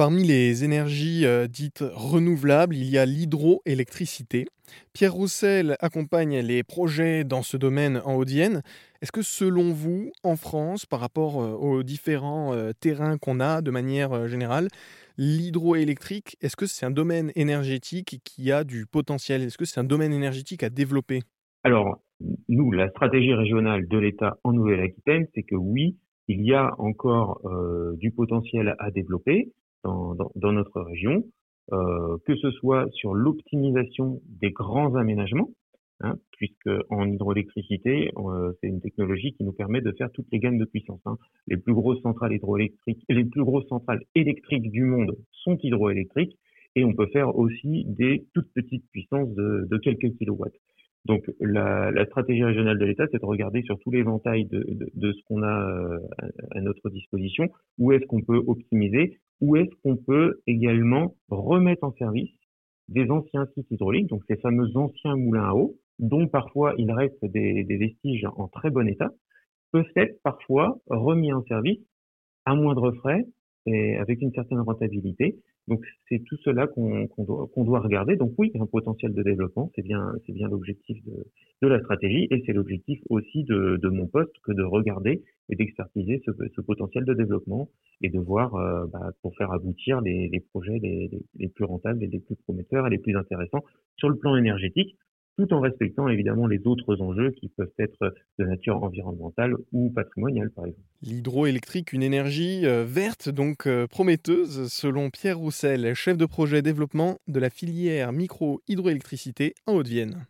Parmi les énergies euh, dites renouvelables, il y a l'hydroélectricité. Pierre Roussel accompagne les projets dans ce domaine en Haute-Vienne. Est-ce que selon vous, en France, par rapport euh, aux différents euh, terrains qu'on a de manière générale, l'hydroélectrique, est-ce que c'est un domaine énergétique qui a du potentiel? Est-ce que c'est un domaine énergétique à développer? Alors, nous, la stratégie régionale de l'État en Nouvelle-Aquitaine, c'est que oui, il y a encore du potentiel à développer dans, notre région, euh, que ce soit sur l'optimisation des grands aménagements, hein, puisque en hydroélectricité, euh, c'est une technologie qui nous permet de faire toutes les gammes de puissance. Hein. Les plus grosses centrales hydroélectriques, les plus grosses centrales électriques du monde sont hydroélectriques, et on peut faire aussi des toutes petites puissances de, quelques kilowatts. Donc la, stratégie régionale de l'État, c'est de regarder sur ventails de, de, de ce qu'on a euh, à notre disposition, où est-ce qu'on peut optimiser, où est-ce qu'on peut également remettre en service des anciens sites hydrauliques, donc ces fameux anciens moulins à eau, dont parfois il reste des, des vestiges en très bon état, peuvent être parfois remis en service à moindre frais avec une certaine rentabilité. Donc c'est tout cela qu'on qu doit, regarder. Donc oui, il y a un potentiel de développement, c'est bien, l'objectif de, la stratégie et c'est l'objectif aussi de, mon poste que de regarder et d'expertiser ce, potentiel de développement et de voir euh, bah, pour faire aboutir les, projets les, les, plus rentables et les plus prometteurs et les plus intéressants sur le plan énergétique tout en respectant évidemment les autres enjeux qui peuvent être de nature environnementale ou patrimoniale, par exemple. L'hydroélectrique, une énergie euh, verte, donc euh, prometteuse, selon Pierre Roussel, chef de projet développement de la filière micro-hydroélectricité en Haute-Vienne.